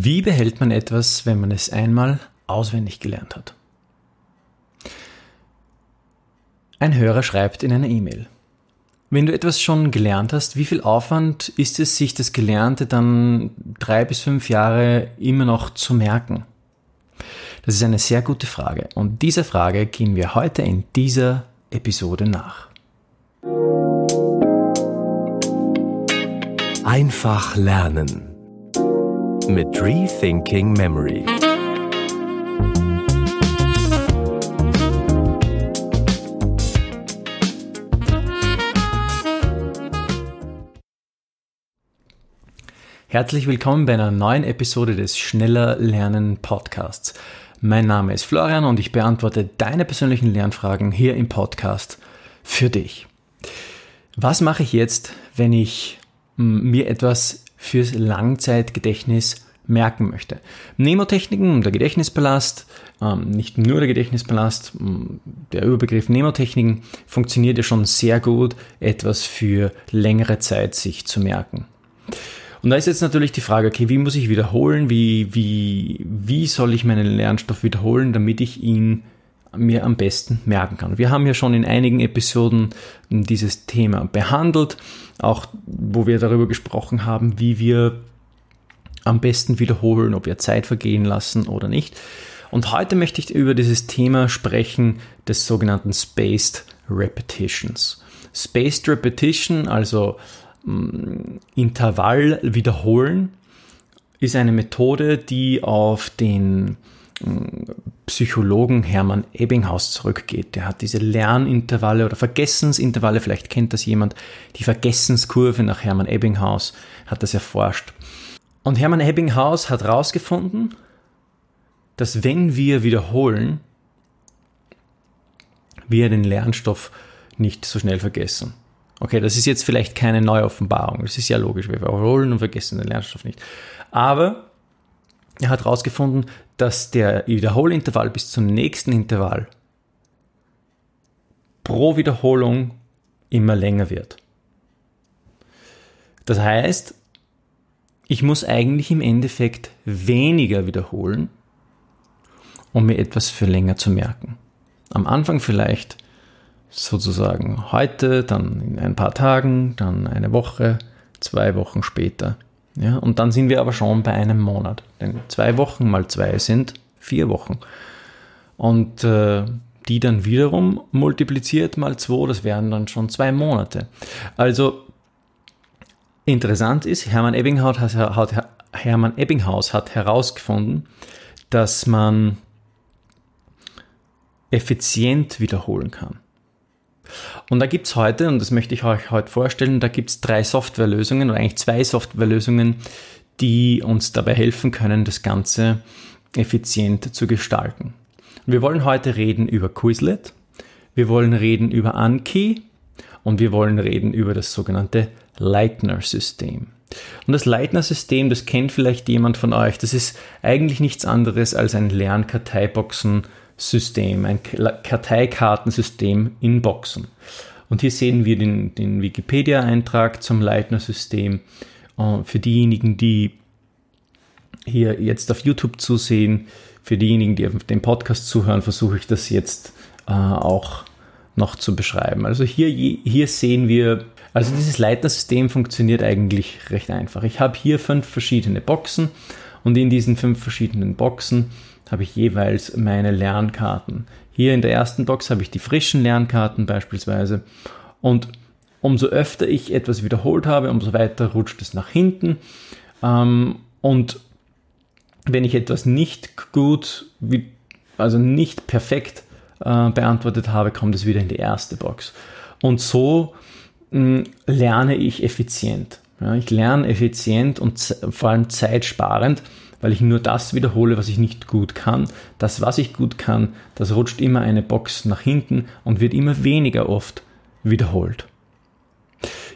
Wie behält man etwas, wenn man es einmal auswendig gelernt hat? Ein Hörer schreibt in einer E-Mail. Wenn du etwas schon gelernt hast, wie viel Aufwand ist es, sich das Gelernte dann drei bis fünf Jahre immer noch zu merken? Das ist eine sehr gute Frage und dieser Frage gehen wir heute in dieser Episode nach. Einfach lernen mit Rethinking Memory. Herzlich willkommen bei einer neuen Episode des Schneller Lernen Podcasts. Mein Name ist Florian und ich beantworte deine persönlichen Lernfragen hier im Podcast für dich. Was mache ich jetzt, wenn ich hm, mir etwas fürs Langzeitgedächtnis merken möchte. Mnemotechniken und der Gedächtnispalast, ähm, nicht nur der Gedächtnispalast, hm, der Überbegriff Mnemotechniken funktioniert ja schon sehr gut, etwas für längere Zeit sich zu merken. Und da ist jetzt natürlich die Frage, okay, wie muss ich wiederholen, wie, wie, wie soll ich meinen Lernstoff wiederholen, damit ich ihn mir am besten merken kann. Wir haben ja schon in einigen Episoden dieses Thema behandelt, auch wo wir darüber gesprochen haben, wie wir am besten wiederholen, ob wir Zeit vergehen lassen oder nicht. Und heute möchte ich über dieses Thema sprechen des sogenannten Spaced Repetitions. Spaced Repetition, also mm, Intervall wiederholen, ist eine Methode, die auf den Psychologen Hermann Ebbinghaus zurückgeht. Der hat diese Lernintervalle oder Vergessensintervalle, vielleicht kennt das jemand, die Vergessenskurve nach Hermann Ebbinghaus hat das erforscht. Und Hermann Ebbinghaus hat herausgefunden, dass wenn wir wiederholen, wir den Lernstoff nicht so schnell vergessen. Okay, das ist jetzt vielleicht keine neue Offenbarung. Das ist ja logisch. Wir wiederholen und vergessen den Lernstoff nicht. Aber er hat herausgefunden, dass der Wiederholintervall bis zum nächsten Intervall pro Wiederholung immer länger wird. Das heißt, ich muss eigentlich im Endeffekt weniger wiederholen, um mir etwas für länger zu merken. Am Anfang vielleicht sozusagen heute, dann in ein paar Tagen, dann eine Woche, zwei Wochen später. Ja, und dann sind wir aber schon bei einem Monat. Denn zwei Wochen mal zwei sind vier Wochen. Und äh, die dann wiederum multipliziert mal zwei, das wären dann schon zwei Monate. Also interessant ist, Hermann Ebbinghaus hat, hat, Hermann Ebbinghaus hat herausgefunden, dass man effizient wiederholen kann. Und da gibt es heute, und das möchte ich euch heute vorstellen, da gibt es drei Softwarelösungen oder eigentlich zwei Softwarelösungen, die uns dabei helfen können, das Ganze effizient zu gestalten. wir wollen heute reden über Quizlet, wir wollen reden über Anki und wir wollen reden über das sogenannte Leitner-System. Und das Leitner-System, das kennt vielleicht jemand von euch, das ist eigentlich nichts anderes als ein Lernkarteiboxen System, ein Karteikartensystem in Boxen. Und hier sehen wir den, den Wikipedia-Eintrag zum Leitner-System. Äh, für diejenigen, die hier jetzt auf YouTube zusehen, für diejenigen, die auf dem Podcast zuhören, versuche ich das jetzt äh, auch noch zu beschreiben. Also hier, hier sehen wir, also dieses Leitner-System funktioniert eigentlich recht einfach. Ich habe hier fünf verschiedene Boxen und in diesen fünf verschiedenen Boxen habe ich jeweils meine Lernkarten. Hier in der ersten Box habe ich die frischen Lernkarten beispielsweise und umso öfter ich etwas wiederholt habe, umso weiter rutscht es nach hinten ähm, und wenn ich etwas nicht gut, also nicht perfekt äh, beantwortet habe, kommt es wieder in die erste Box. Und so mh, lerne ich effizient. Ich lerne effizient und vor allem zeitsparend weil ich nur das wiederhole, was ich nicht gut kann. Das, was ich gut kann, das rutscht immer eine Box nach hinten und wird immer weniger oft wiederholt.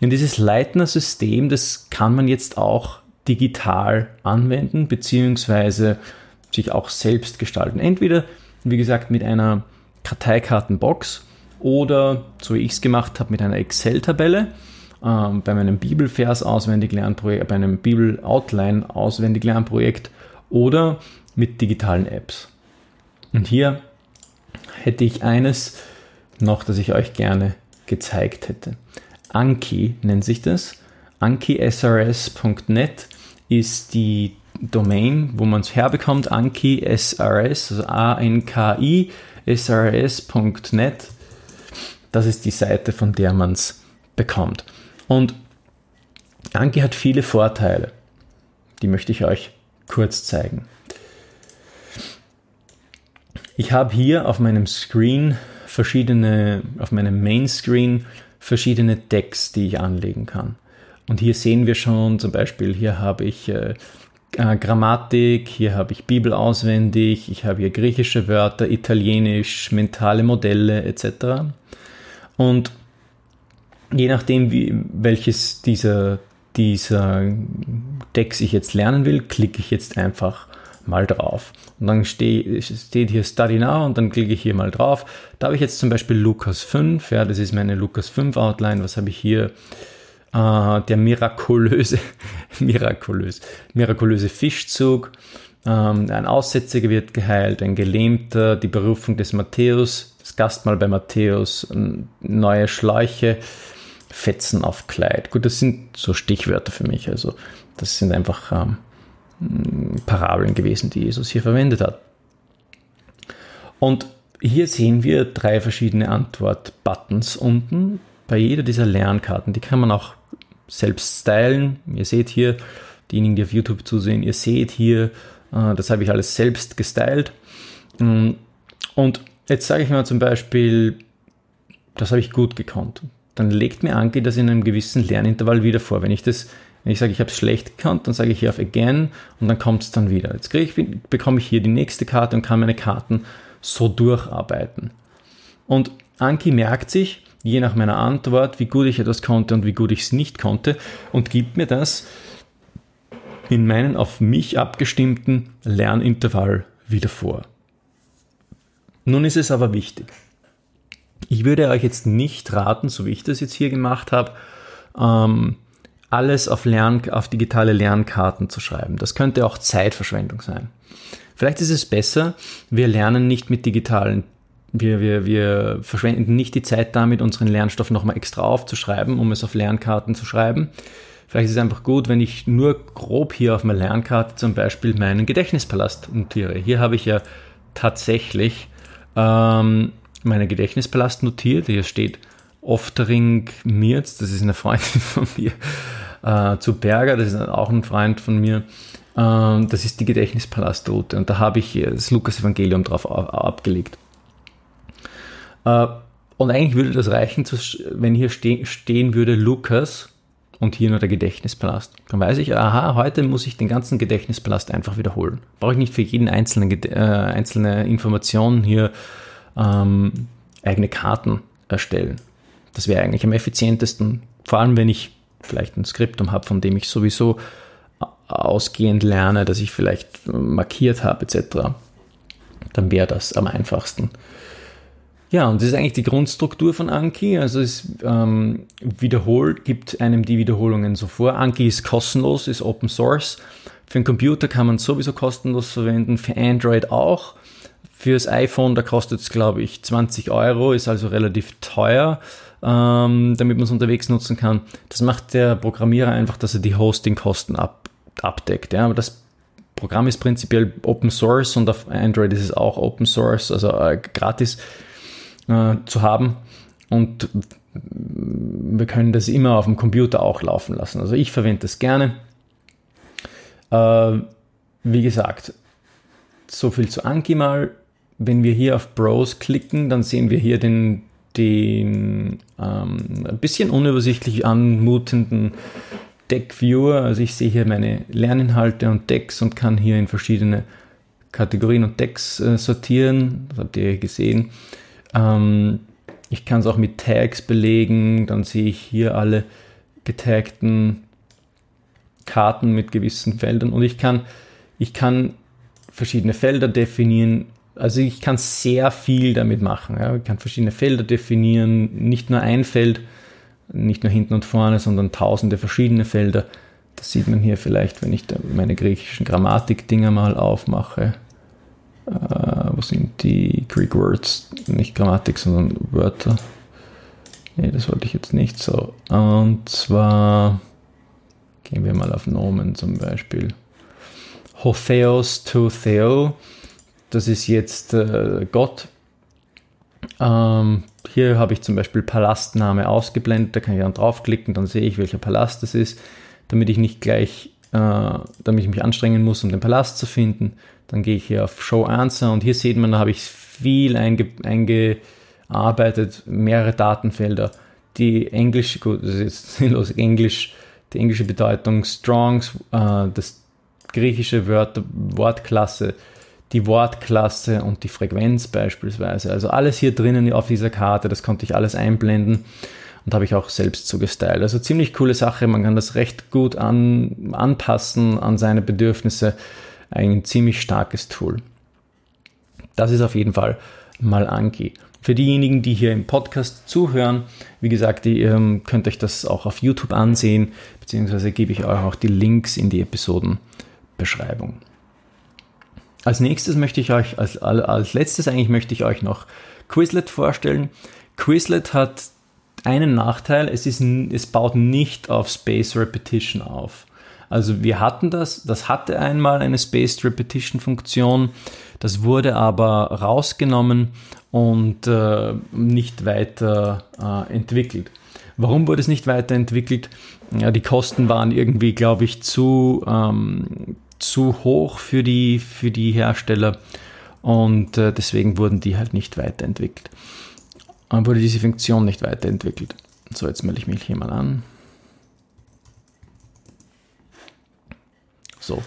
Und dieses Leitner-System, das kann man jetzt auch digital anwenden, beziehungsweise sich auch selbst gestalten. Entweder, wie gesagt, mit einer Karteikartenbox oder, so wie ich es gemacht habe, mit einer Excel-Tabelle ähm, bei meinem Bibelvers auswendig Lernprojekt, bei einem Bibel-Outline auswendig Lernprojekt oder mit digitalen Apps. Und hier hätte ich eines noch, das ich euch gerne gezeigt hätte. Anki nennt sich das. AnkiSRS.net ist die Domain, wo man es herbekommt. Anki SRS, also A-N-K-I SRS.net. Das ist die Seite, von der man es bekommt. Und Anki hat viele Vorteile. Die möchte ich euch kurz zeigen. Ich habe hier auf meinem Screen verschiedene, auf meinem Main Screen verschiedene Decks, die ich anlegen kann. Und hier sehen wir schon zum Beispiel, hier habe ich äh, äh, Grammatik, hier habe ich Bibel auswendig, ich habe hier griechische Wörter, Italienisch, mentale Modelle etc. Und je nachdem, wie, welches dieser, dieser Decks ich jetzt lernen will, klicke ich jetzt einfach mal drauf. Und dann steh, steht hier Study Now und dann klicke ich hier mal drauf. Da habe ich jetzt zum Beispiel Lukas 5, ja, das ist meine Lukas 5 Outline. Was habe ich hier? Äh, der mirakulöse, mirakulös, mirakulöse Fischzug. Ähm, ein Aussätziger wird geheilt, ein Gelähmter, die Berufung des Matthäus, das Gastmahl bei Matthäus, neue Schläuche, Fetzen auf Kleid. Gut, das sind so Stichwörter für mich. Also das sind einfach ähm, Parabeln gewesen, die Jesus hier verwendet hat. Und hier sehen wir drei verschiedene Antwort-Buttons unten bei jeder dieser Lernkarten. Die kann man auch selbst stylen. Ihr seht hier, diejenigen, die auf YouTube zusehen, ihr seht hier, äh, das habe ich alles selbst gestylt. Mm, und jetzt sage ich mal zum Beispiel, das habe ich gut gekonnt. Dann legt mir Anki das in einem gewissen Lernintervall wieder vor. Wenn ich das wenn ich sage, ich habe es schlecht gekannt, dann sage ich hier auf Again und dann kommt es dann wieder. Jetzt ich, bekomme ich hier die nächste Karte und kann meine Karten so durcharbeiten. Und Anki merkt sich, je nach meiner Antwort, wie gut ich etwas konnte und wie gut ich es nicht konnte und gibt mir das in meinen auf mich abgestimmten Lernintervall wieder vor. Nun ist es aber wichtig. Ich würde euch jetzt nicht raten, so wie ich das jetzt hier gemacht habe, ähm, alles auf, Lern, auf digitale Lernkarten zu schreiben. Das könnte auch Zeitverschwendung sein. Vielleicht ist es besser, wir lernen nicht mit digitalen, wir, wir, wir verschwenden nicht die Zeit damit, unseren Lernstoff nochmal extra aufzuschreiben, um es auf Lernkarten zu schreiben. Vielleicht ist es einfach gut, wenn ich nur grob hier auf meiner Lernkarte zum Beispiel meinen Gedächtnispalast notiere. Hier habe ich ja tatsächlich ähm, meinen Gedächtnispalast notiert. Hier steht Oftering Mirz, das ist eine Freundin von mir, äh, zu Berger, das ist auch ein Freund von mir. Äh, das ist die Gedächtnispalastrutte und da habe ich das Lukas-Evangelium drauf abgelegt. Äh, und eigentlich würde das reichen, wenn hier ste stehen würde Lukas und hier nur der Gedächtnispalast. Dann weiß ich, aha, heute muss ich den ganzen Gedächtnispalast einfach wiederholen. Brauche ich nicht für jeden einzelnen äh, einzelne Information hier ähm, eigene Karten erstellen. Das wäre eigentlich am effizientesten, vor allem wenn ich vielleicht ein Skriptum habe, von dem ich sowieso ausgehend lerne, dass ich vielleicht markiert habe etc., dann wäre das am einfachsten. Ja, und das ist eigentlich die Grundstruktur von Anki. Also es ähm, wiederholt, gibt einem die Wiederholungen so vor. Anki ist kostenlos, ist Open Source. Für einen Computer kann man sowieso kostenlos verwenden, für Android auch. Fürs iPhone, da kostet es, glaube ich, 20 Euro, ist also relativ teuer ähm, damit man es unterwegs nutzen kann. Das macht der Programmierer einfach, dass er die Hostingkosten ab, abdeckt. Ja? Aber das Programm ist prinzipiell Open Source und auf Android ist es auch Open Source, also äh, gratis äh, zu haben. Und wir können das immer auf dem Computer auch laufen lassen. Also ich verwende das gerne. Äh, wie gesagt, so viel zu Anki mal. Wenn wir hier auf Browse klicken, dann sehen wir hier den den ähm, ein bisschen unübersichtlich anmutenden Deck Viewer. Also ich sehe hier meine Lerninhalte und Decks und kann hier in verschiedene Kategorien und Decks äh, sortieren. Das habt ihr gesehen. Ähm, ich kann es auch mit Tags belegen. Dann sehe ich hier alle getagten Karten mit gewissen Feldern und ich kann, ich kann verschiedene Felder definieren also ich kann sehr viel damit machen. Ja. Ich kann verschiedene Felder definieren, nicht nur ein Feld, nicht nur hinten und vorne, sondern tausende verschiedene Felder. Das sieht man hier vielleicht, wenn ich meine griechischen Grammatik-Dinger mal aufmache. Äh, wo sind die Greek Words? Nicht Grammatik, sondern Wörter. Nee, das wollte ich jetzt nicht so. Und zwar gehen wir mal auf Nomen zum Beispiel. Hotheos to Theo, das ist jetzt äh, Gott. Ähm, hier habe ich zum Beispiel Palastname ausgeblendet, da kann ich dann draufklicken, dann sehe ich, welcher Palast es ist, damit ich nicht gleich, äh, damit ich mich anstrengen muss, um den Palast zu finden. Dann gehe ich hier auf Show Answer und hier sieht man, da habe ich viel einge eingearbeitet, mehrere Datenfelder. Die englische, gut, das ist sinnlos, Englisch, die englische Bedeutung Strongs, äh, das griechische Wort, Wortklasse, die Wortklasse und die Frequenz beispielsweise. Also alles hier drinnen auf dieser Karte, das konnte ich alles einblenden und habe ich auch selbst so gestylt. Also ziemlich coole Sache, man kann das recht gut an, anpassen an seine Bedürfnisse. Ein ziemlich starkes Tool. Das ist auf jeden Fall mal Anki. Für diejenigen, die hier im Podcast zuhören, wie gesagt, ihr ähm, könnt euch das auch auf YouTube ansehen, beziehungsweise gebe ich euch auch die Links in die Episodenbeschreibung. Als nächstes möchte ich euch, als, als letztes eigentlich möchte ich euch noch Quizlet vorstellen. Quizlet hat einen Nachteil, es, ist, es baut nicht auf Space Repetition auf. Also wir hatten das, das hatte einmal eine Spaced Repetition Funktion, das wurde aber rausgenommen und äh, nicht weiter äh, entwickelt. Warum wurde es nicht weiterentwickelt? Ja, die Kosten waren irgendwie, glaube ich, zu, ähm, zu hoch für die, für die Hersteller und äh, deswegen wurden die halt nicht weiterentwickelt. Äh, wurde diese Funktion nicht weiterentwickelt. So, jetzt melde ich mich hier mal an. So.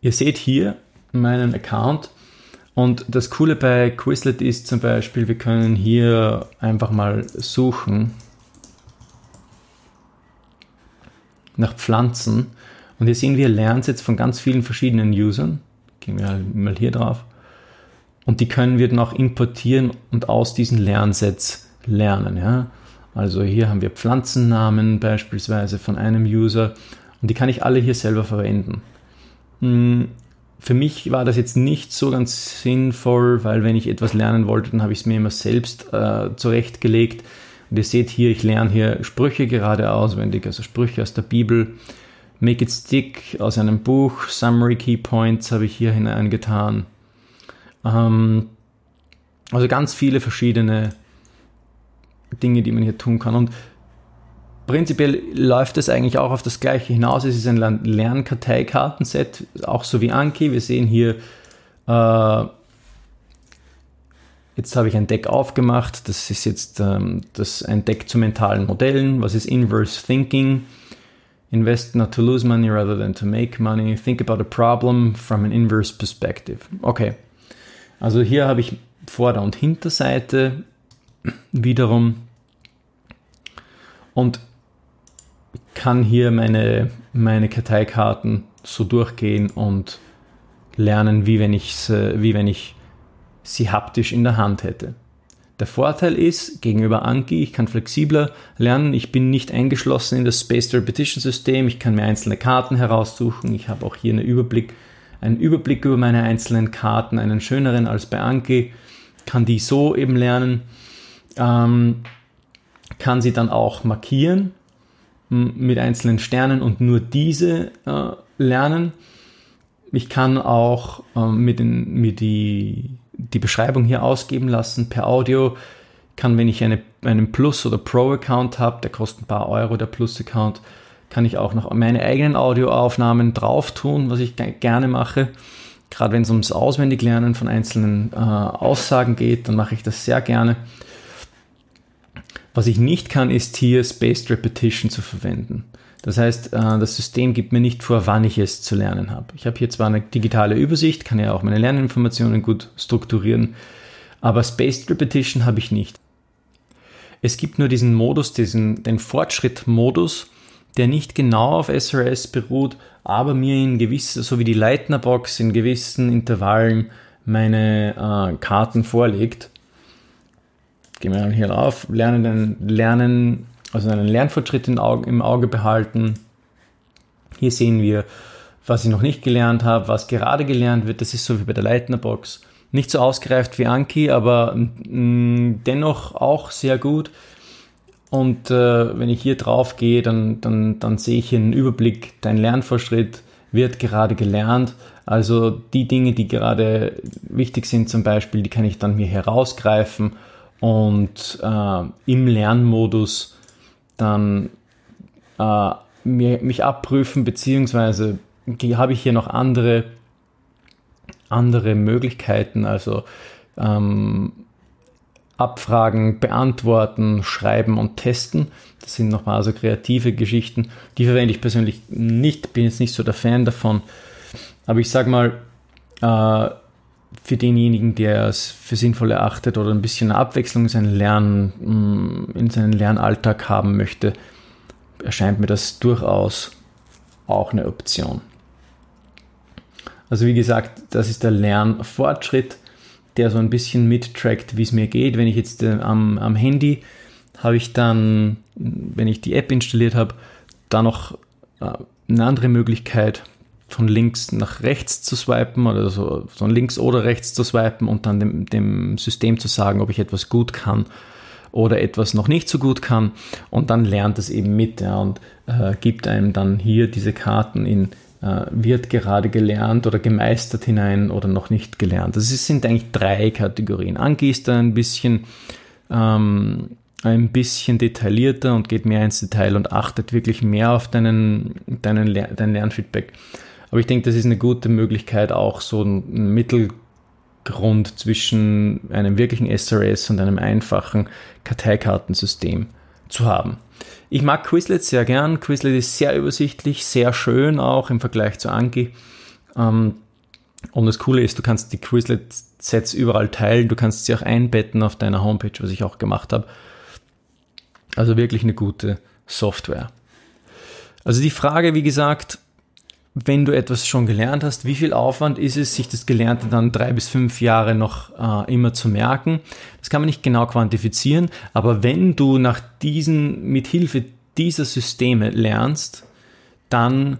Ihr seht hier meinen Account und das Coole bei Quizlet ist zum Beispiel, wir können hier einfach mal suchen nach Pflanzen und hier sehen wir Lernsets von ganz vielen verschiedenen Usern. Gehen wir mal hier drauf. Und die können wir dann auch importieren und aus diesen Lernsets lernen. Ja? Also hier haben wir Pflanzennamen beispielsweise von einem User und die kann ich alle hier selber verwenden. Hm, für mich war das jetzt nicht so ganz sinnvoll, weil wenn ich etwas lernen wollte, dann habe ich es mir immer selbst äh, zurechtgelegt. Und ihr seht hier, ich lerne hier Sprüche gerade auswendig, also Sprüche aus der Bibel. Make it stick aus einem Buch, Summary Key Points habe ich hier hineingetan. Ähm, also ganz viele verschiedene Dinge, die man hier tun kann. Und prinzipiell läuft es eigentlich auch auf das Gleiche hinaus. Es ist ein Lernkarteikartenset, auch so wie Anki. Wir sehen hier, äh, jetzt habe ich ein Deck aufgemacht. Das ist jetzt ähm, das, ein Deck zu mentalen Modellen. Was ist Inverse Thinking? Invest not to lose money rather than to make money. Think about a problem from an inverse perspective. Okay. Also hier habe ich Vorder- und Hinterseite wiederum und kann hier meine, meine Karteikarten so durchgehen und lernen, wie wenn, wie wenn ich sie haptisch in der Hand hätte. Der Vorteil ist, gegenüber Anki, ich kann flexibler lernen, ich bin nicht eingeschlossen in das Spaced Repetition System, ich kann mir einzelne Karten heraussuchen, ich habe auch hier einen Überblick, einen Überblick über meine einzelnen Karten, einen schöneren als bei Anki, kann die so eben lernen ähm, kann sie dann auch markieren mit einzelnen Sternen und nur diese äh, lernen. Ich kann auch äh, mit den, mir die, die Beschreibung hier ausgeben lassen per Audio. Kann, wenn ich eine, einen Plus- oder Pro-Account habe, der kostet ein paar Euro, der Plus-Account, kann ich auch noch meine eigenen Audioaufnahmen drauf tun, was ich gerne mache. Gerade wenn es ums Auswendiglernen von einzelnen äh, Aussagen geht, dann mache ich das sehr gerne. Was ich nicht kann, ist hier Spaced Repetition zu verwenden. Das heißt, äh, das System gibt mir nicht vor, wann ich es zu lernen habe. Ich habe hier zwar eine digitale Übersicht, kann ja auch meine Lerninformationen gut strukturieren, aber Spaced Repetition habe ich nicht. Es gibt nur diesen Modus, diesen, den Fortschritt-Modus, der nicht genau auf SRS beruht, aber mir in gewissen, so wie die Leitnerbox in gewissen Intervallen meine äh, Karten vorlegt gehen wir hier rauf, lernen, lernen also einen Lernfortschritt im Auge, im Auge behalten. Hier sehen wir, was ich noch nicht gelernt habe, was gerade gelernt wird. Das ist so wie bei der Leitnerbox. Nicht so ausgereift wie Anki, aber mh, mm, dennoch auch sehr gut. Und äh, wenn ich hier drauf gehe, dann, dann, dann sehe ich hier einen Überblick. Dein Lernfortschritt wird gerade gelernt. Also die Dinge, die gerade wichtig sind zum Beispiel, die kann ich dann mir herausgreifen und äh, im Lernmodus dann äh, mir, mich abprüfen, beziehungsweise habe ich hier noch andere, andere Möglichkeiten, also ähm, Abfragen, beantworten, schreiben und testen. Das sind nochmal also kreative Geschichten. Die verwende ich persönlich nicht, bin jetzt nicht so der Fan davon. Aber ich sage mal, äh, für denjenigen, der es für sinnvoll erachtet oder ein bisschen Abwechslung in seinen, Lernen, mm, in seinen Lernalltag haben möchte, erscheint mir das durchaus auch eine Option. Also wie gesagt, das ist der Lernfortschritt, der so ein bisschen mittrackt, wie es mir geht. Wenn ich jetzt äh, am, am Handy habe ich dann, wenn ich die App installiert habe, da noch äh, eine andere Möglichkeit, von links nach rechts zu swipen oder so von links oder rechts zu swipen und dann dem, dem System zu sagen, ob ich etwas gut kann oder etwas noch nicht so gut kann und dann lernt es eben mit ja, und äh, gibt einem dann hier diese Karten in äh, wird gerade gelernt oder gemeistert hinein oder noch nicht gelernt. Das sind eigentlich drei Kategorien. Anki ist ein bisschen ähm, ein bisschen detaillierter und geht mehr ins Detail und achtet wirklich mehr auf deinen, deinen, dein Lernfeedback. Aber ich denke, das ist eine gute Möglichkeit, auch so einen Mittelgrund zwischen einem wirklichen SRS und einem einfachen Karteikartensystem zu haben. Ich mag Quizlet sehr gern. Quizlet ist sehr übersichtlich, sehr schön auch im Vergleich zu Anki. Ähm, und das Coole ist, du kannst die Quizlet-Sets überall teilen, du kannst sie auch einbetten auf deiner Homepage, was ich auch gemacht habe. Also wirklich eine gute Software. Also die Frage, wie gesagt, wenn du etwas schon gelernt hast, wie viel Aufwand ist es, sich das Gelernte dann drei bis fünf Jahre noch äh, immer zu merken? Das kann man nicht genau quantifizieren, aber wenn du nach diesen, mit Hilfe dieser Systeme lernst, dann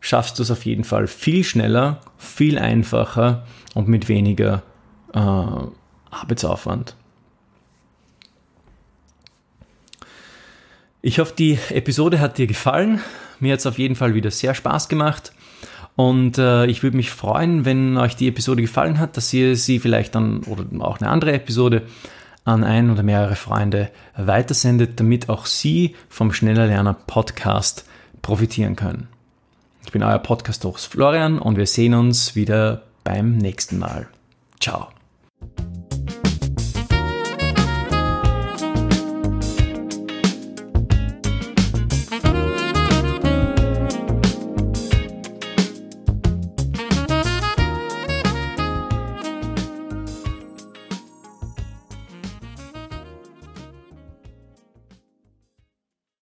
schaffst du es auf jeden Fall viel schneller, viel einfacher und mit weniger äh, Arbeitsaufwand. Ich hoffe, die Episode hat dir gefallen. Mir hat es auf jeden Fall wieder sehr Spaß gemacht. Und äh, ich würde mich freuen, wenn euch die Episode gefallen hat, dass ihr sie vielleicht dann oder auch eine andere Episode an ein oder mehrere Freunde weitersendet, damit auch sie vom Schneller Lerner Podcast profitieren können. Ich bin euer Podcast-Host Florian und wir sehen uns wieder beim nächsten Mal. Ciao.